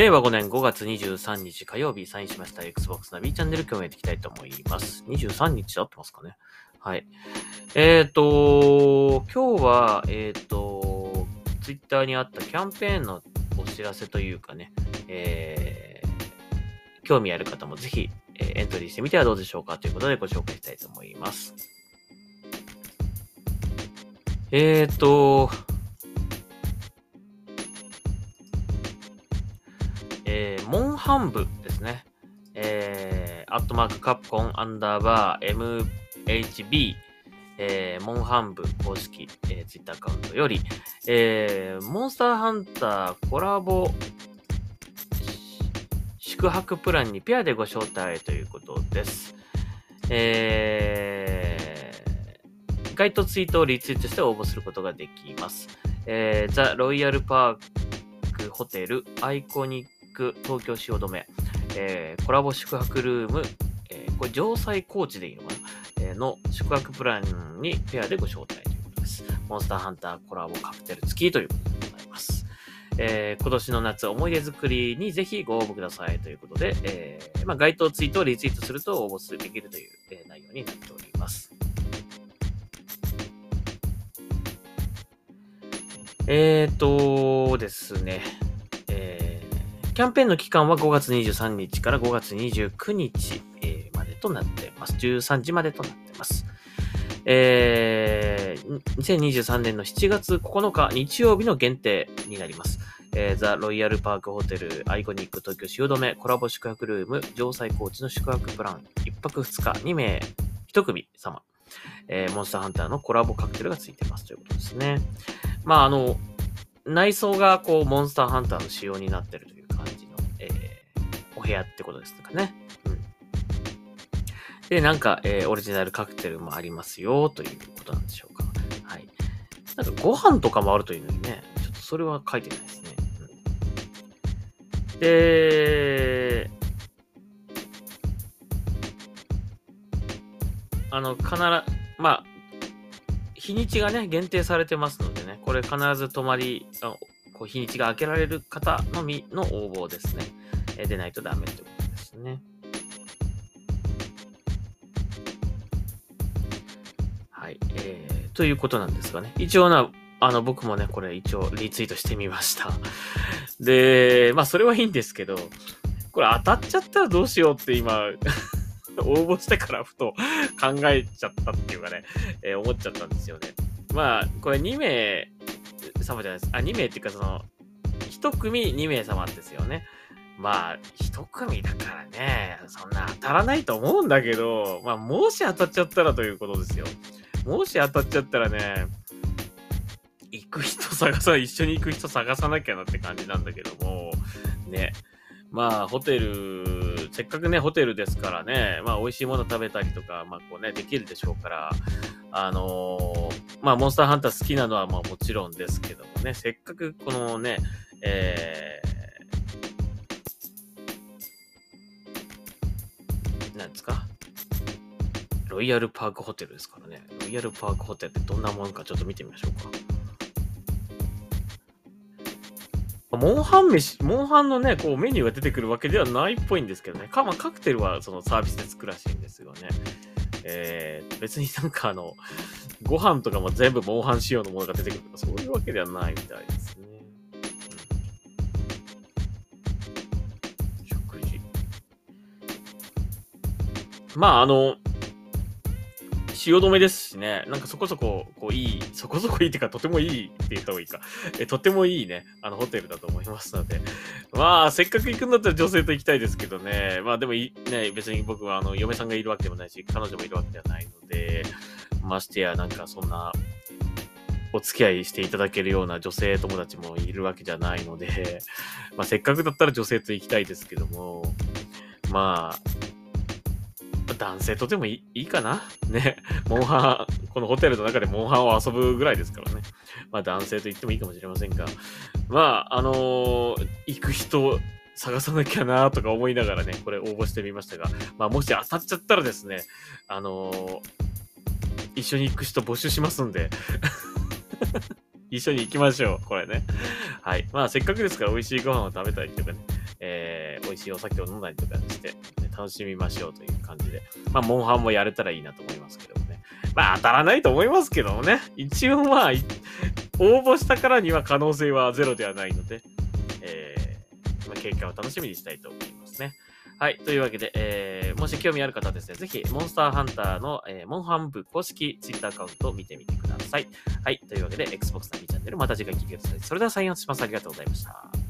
令和5年5月23日火曜日サインしました Xbox ナビチャンネル今日もやっていきたいと思います。23日合ってますかねはい。えっ、ー、と、今日は、えっ、ー、と、ツイッターにあったキャンペーンのお知らせというかね、えー、興味ある方もぜひ、え、エントリーしてみてはどうでしょうかということでご紹介したいと思います。えっ、ー、と、ー、モンハン部ですね。えー、アットマークカプコンアンダーバー MHB、えー、モンハン部公式、えー、ツイッターアカウントより、えー、モンスターハンターコラボ宿泊プランにペアでご招待ということです。えー、該当ツイートをリツイートして応募することができます。え、ザ・ロイヤルパークホテルアイコニック東京汐留、えー、コラボ宿泊ルーム、えー、これ城西高知でいいのかな、えー、の宿泊プランにペアでご招待ということです。モンスターハンターコラボカクテル付きということでございます。えー、今年の夏思い出作りにぜひご応募くださいということで、えーまあ、該当ツイートをリツイートすると応募できるという、えー、内容になっております。えーとですね、キャンペーンの期間は5月23日から5月29日、えー、までとなってます。13時までとなってます。えー、2023年の7月9日日曜日の限定になります。えー、ザ・ロイヤルパークホテルアイコニック東京汐留コラボ宿泊ルーム城西高知の宿泊プラン1泊2日2名1組様、えー、モンスターハンターのコラボカクテルがついてますということですね。まああの、内装がこうモンスターハンターの仕様になってる部屋ってことですかね。うん。で、なんか、えー、オリジナルカクテルもありますよということなんでしょうか。はい。なんかご飯とかもあるというのにね、ちょっとそれは書いてないですね。うん、で、あの、必ず、まあ、日にちがね、限定されてますのでね、これ必ず泊まり、あこう日にちが開けられる方のみの応募ですね。え、でないとダメということですね。はい。えー、ということなんですがね。一応な、あの、僕もね、これ一応リツイートしてみました。で、まあ、それはいいんですけど、これ当たっちゃったらどうしようって今、応募してからふと考えちゃったっていうかね、えー、思っちゃったんですよね。まあ、これ2名様じゃないです。あ、2名っていうかその、1組2名様ですよね。まあ、1組だからね、そんな当たらないと思うんだけど、まあ、もし当たっちゃったらということですよ。もし当たっちゃったらね、行く人探さ、一緒に行く人探さなきゃなって感じなんだけども、ね。まあ、ホテル、せっかくね、ホテルですからね、まあ、美味しいもの食べたりとか、まあ、こうね、できるでしょうから、あのー、まあ、モンスターハンター好きなのは、まあ、もちろんですけどもね、せっかくこのね、えー、んですか？ロイヤルパークホテルですからね。ロイヤルパークホテルってどんなものかちょっと見てみましょうか。モンハン飯、モンハンのね、こうメニューが出てくるわけではないっぽいんですけどね。かまあ、カクテルはそのサービスで作らしいんですよね。えー、別になんかあの、ご飯とかも全部モンハン仕様のものが出てくるとか、そういうわけではないみたいですまあ、あの、汐留ですしね、なんかそこそこ、こう、いい、そこそこいいっていうか、とてもいいって言った方がいいか、え、とてもいいね、あの、ホテルだと思いますので、まあ、せっかく行くんだったら女性と行きたいですけどね、まあでもい、ね、別に僕は、あの、嫁さんがいるわけでもないし、彼女もいるわけではないので、ましてや、なんかそんな、お付き合いしていただけるような女性友達もいるわけじゃないので、まあ、せっかくだったら女性と行きたいですけども、まあ、男性とでもいいかな？ね。モンハン、このホテルの中でモンハンを遊ぶぐらいですからね。まあ男性と言ってもいいかもしれませんが。まあ、あのー、行く人探さなきゃなとか思いながらね、これ応募してみましたが、まあもし当たっちゃったらですね、あのー、一緒に行く人募集しますんで。一緒に行きましょう。これね。はい。まあせっかくですから美味しいご飯を食べたいっていうかね。味しいお酒を飲んだりとかして、楽しみましょうという感じで、まあ、モンハンもやれたらいいなと思いますけどもね。まあ、当たらないと思いますけどもね。一応まあ、応募したからには可能性はゼロではないので、えー、まあ、結果を楽しみにしたいと思いますね。はい。というわけで、えー、もし興味ある方はですね、ぜひ、モンスターハンターの、えー、モンハン部公式 Twitter アカウントを見てみてください。はい。というわけで、Xbox の2チャンネル、また次回聞いてください。それではサインをします。ありがとうございました。